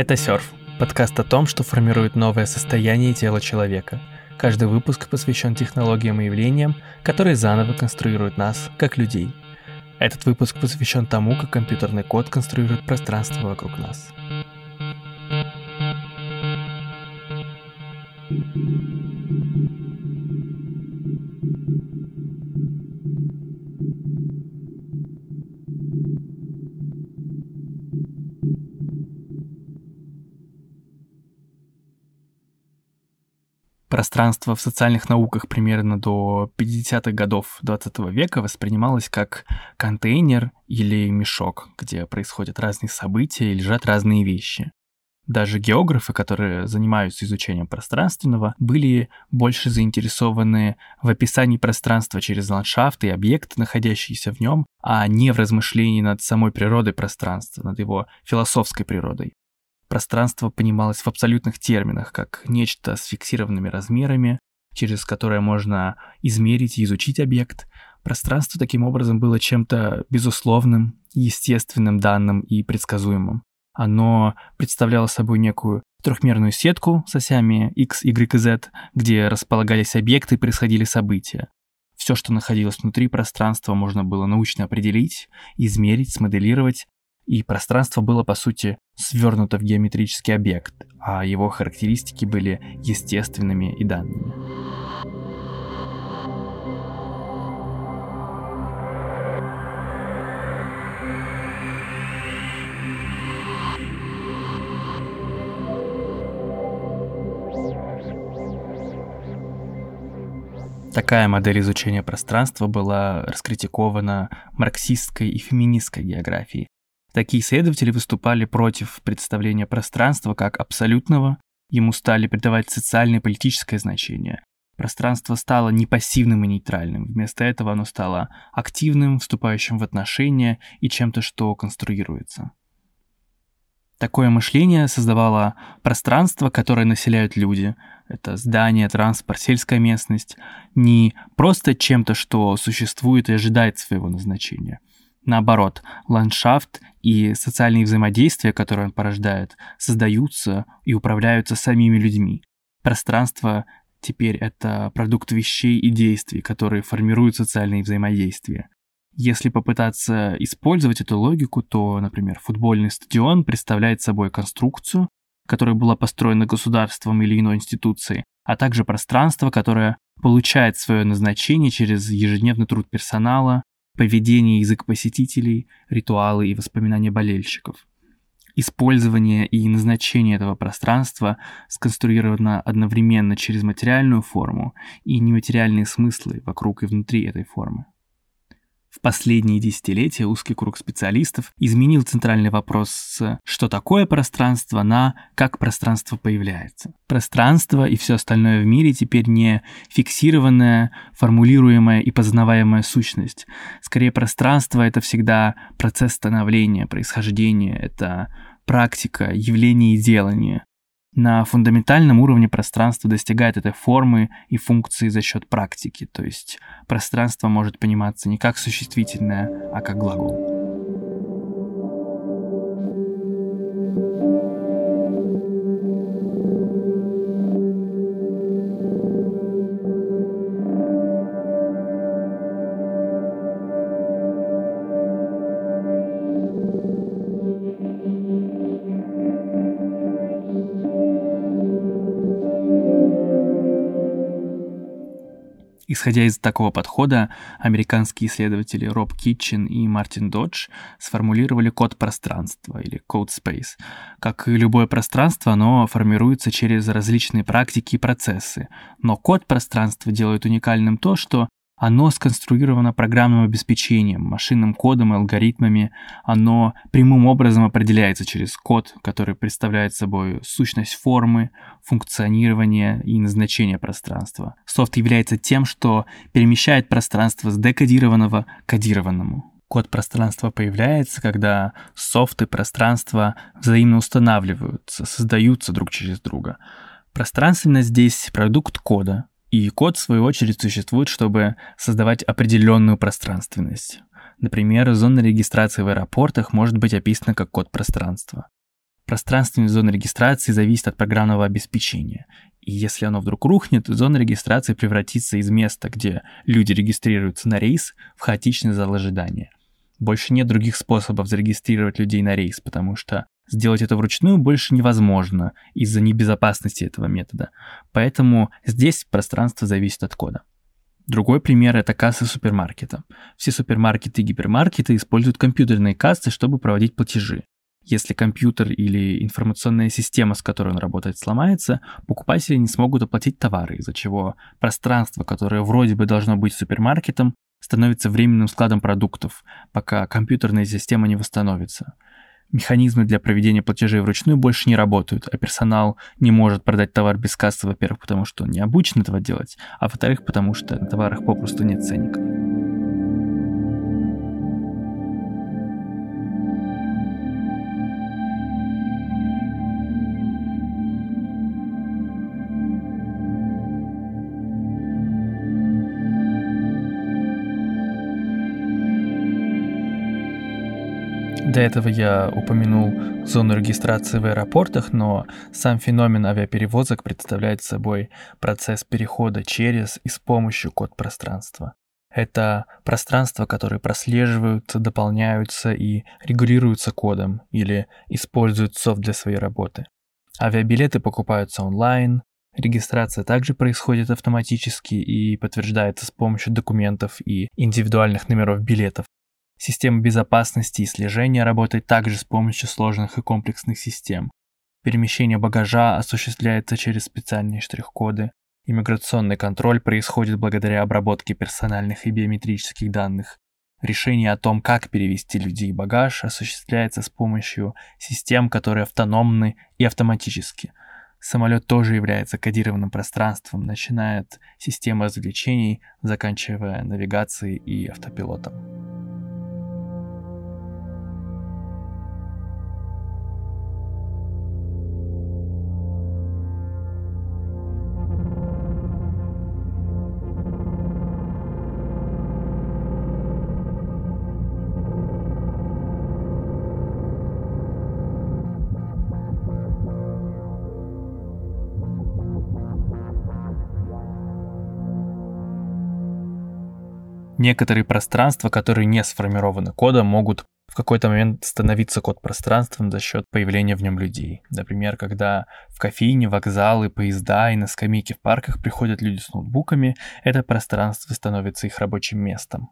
Это «Серф» — подкаст о том, что формирует новое состояние тела человека. Каждый выпуск посвящен технологиям и явлениям, которые заново конструируют нас, как людей. Этот выпуск посвящен тому, как компьютерный код конструирует пространство вокруг нас. Пространство в социальных науках примерно до 50-х годов 20 века воспринималось как контейнер или мешок, где происходят разные события и лежат разные вещи. Даже географы, которые занимаются изучением пространственного, были больше заинтересованы в описании пространства через ландшафт и объекты, находящиеся в нем, а не в размышлении над самой природой пространства, над его философской природой. Пространство понималось в абсолютных терминах, как нечто с фиксированными размерами, через которое можно измерить и изучить объект. Пространство таким образом было чем-то безусловным, естественным данным и предсказуемым. Оно представляло собой некую трехмерную сетку с осями x, y и z, где располагались объекты и происходили события. Все, что находилось внутри пространства, можно было научно определить, измерить, смоделировать, и пространство было, по сути, свернуто в геометрический объект, а его характеристики были естественными и данными. Такая модель изучения пространства была раскритикована марксистской и феминистской географией, Такие исследователи выступали против представления пространства как абсолютного, ему стали придавать социальное и политическое значение. Пространство стало не пассивным и нейтральным, вместо этого оно стало активным, вступающим в отношения и чем-то, что конструируется. Такое мышление создавало пространство, которое населяют люди. Это здание, транспорт, сельская местность. Не просто чем-то, что существует и ожидает своего назначения – Наоборот, ландшафт и социальные взаимодействия, которые он порождает, создаются и управляются самими людьми. Пространство теперь это продукт вещей и действий, которые формируют социальные взаимодействия. Если попытаться использовать эту логику, то, например, футбольный стадион представляет собой конструкцию, которая была построена государством или иной институцией, а также пространство, которое получает свое назначение через ежедневный труд персонала, поведение язык посетителей, ритуалы и воспоминания болельщиков. Использование и назначение этого пространства сконструировано одновременно через материальную форму и нематериальные смыслы вокруг и внутри этой формы. В последние десятилетия узкий круг специалистов изменил центральный вопрос с «что такое пространство» на «как пространство появляется». Пространство и все остальное в мире теперь не фиксированная, формулируемая и познаваемая сущность. Скорее, пространство — это всегда процесс становления, происхождения, это практика, явление и делание. На фундаментальном уровне пространство достигает этой формы и функции за счет практики, то есть пространство может пониматься не как существительное, а как глагол. Исходя из такого подхода, американские исследователи Роб Китчен и Мартин Додж сформулировали код пространства или code space. Как и любое пространство, оно формируется через различные практики и процессы. Но код пространства делает уникальным то, что Оно сконструировано программным обеспечением, машинным кодом и алгоритмами. Оно прямым образом определяется через код, который представляет собой сущность формы, функционирование и назначение пространства. Софт является тем, что перемещает пространство с декодированного к кодированному. Код пространства появляется, когда софт и пространство взаимно устанавливаются, создаются друг через друга. Пространственность здесь продукт кода, и код, в свою очередь, существует, чтобы создавать определенную пространственность. Например, зона регистрации в аэропортах может быть описана как код пространства. Пространственность зоны регистрации зависит от программного обеспечения. И если оно вдруг рухнет, зона регистрации превратится из места, где люди регистрируются на рейс, в хаотичный зал ожидания. Больше нет других способов зарегистрировать людей на рейс, потому что Сделать это вручную больше невозможно из-за небезопасности этого метода. Поэтому здесь пространство зависит от кода. Другой пример – это кассы супермаркета. Все супермаркеты и гипермаркеты используют компьютерные кассы, чтобы проводить платежи. Если компьютер или информационная система, с которой он работает, сломается, покупатели не смогут оплатить товары, из-за чего пространство, которое вроде бы должно быть супермаркетом, становится временным складом продуктов, пока компьютерная система не восстановится – Механизмы для проведения платежей вручную больше не работают, а персонал не может продать товар без кассы, во-первых, потому что он не обучен этого делать, а во-вторых, потому что на товарах попросту нет ценников. До этого я упомянул зону регистрации в аэропортах, но сам феномен авиаперевозок представляет собой процесс перехода через и с помощью код пространства. Это пространства, которые прослеживаются, дополняются и регулируются кодом или используют софт для своей работы. Авиабилеты покупаются онлайн, регистрация также происходит автоматически и подтверждается с помощью документов и индивидуальных номеров билетов. Система безопасности и слежения работает также с помощью сложных и комплексных систем. Перемещение багажа осуществляется через специальные штрих-коды. Иммиграционный контроль происходит благодаря обработке персональных и биометрических данных. Решение о том, как перевести людей и багаж, осуществляется с помощью систем, которые автономны и автоматически. Самолет тоже является кодированным пространством, начиная от системы развлечений, заканчивая навигацией и автопилотом. Некоторые пространства, которые не сформированы кодом, могут в какой-то момент становиться код-пространством за счет появления в нем людей. Например, когда в кофейне, вокзалы, поезда и на скамейке в парках приходят люди с ноутбуками, это пространство становится их рабочим местом.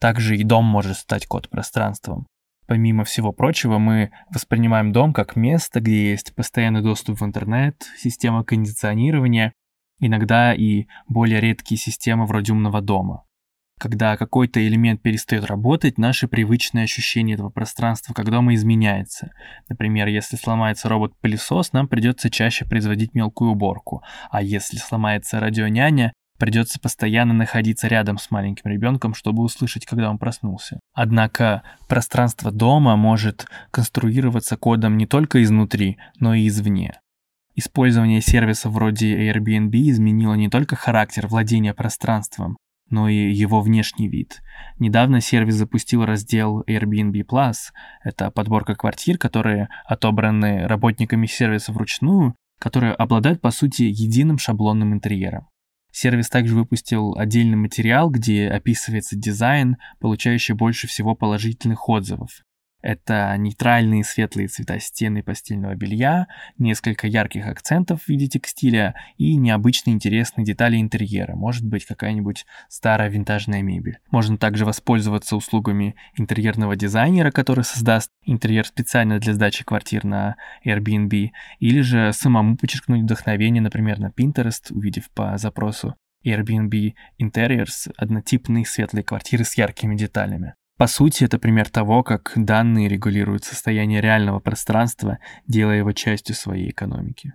Также и дом может стать код-пространством. Помимо всего прочего, мы воспринимаем дом как место, где есть постоянный доступ в интернет, система кондиционирования, иногда и более редкие системы вроде умного дома когда какой-то элемент перестает работать, наши привычные ощущения этого пространства как дома изменяется. Например, если сломается робот-пылесос, нам придется чаще производить мелкую уборку, а если сломается радионяня, придется постоянно находиться рядом с маленьким ребенком, чтобы услышать, когда он проснулся. Однако пространство дома может конструироваться кодом не только изнутри, но и извне. Использование сервисов вроде Airbnb изменило не только характер владения пространством, но и его внешний вид. Недавно сервис запустил раздел Airbnb Plus. Это подборка квартир, которые отобраны работниками сервиса вручную, которые обладают по сути единым шаблонным интерьером. Сервис также выпустил отдельный материал, где описывается дизайн, получающий больше всего положительных отзывов. Это нейтральные светлые цвета стены постельного белья, несколько ярких акцентов в виде текстиля и необычные интересные детали интерьера, может быть какая-нибудь старая винтажная мебель. Можно также воспользоваться услугами интерьерного дизайнера, который создаст интерьер специально для сдачи квартир на Airbnb, или же самому подчеркнуть вдохновение, например, на Pinterest, увидев по запросу Airbnb Interiors — однотипные светлые квартиры с яркими деталями. По сути, это пример того, как данные регулируют состояние реального пространства, делая его частью своей экономики.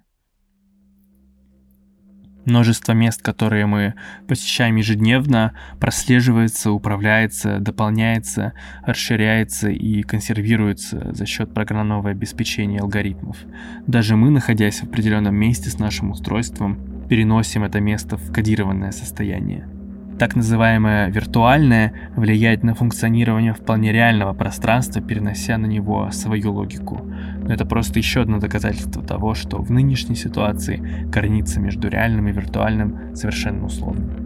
Множество мест, которые мы посещаем ежедневно, прослеживается, управляется, дополняется, расширяется и консервируется за счет программного обеспечения алгоритмов. Даже мы, находясь в определенном месте с нашим устройством, переносим это место в кодированное состояние. Так называемое виртуальное влияет на функционирование вполне реального пространства, перенося на него свою логику. Но это просто еще одно доказательство того, что в нынешней ситуации граница между реальным и виртуальным совершенно условна.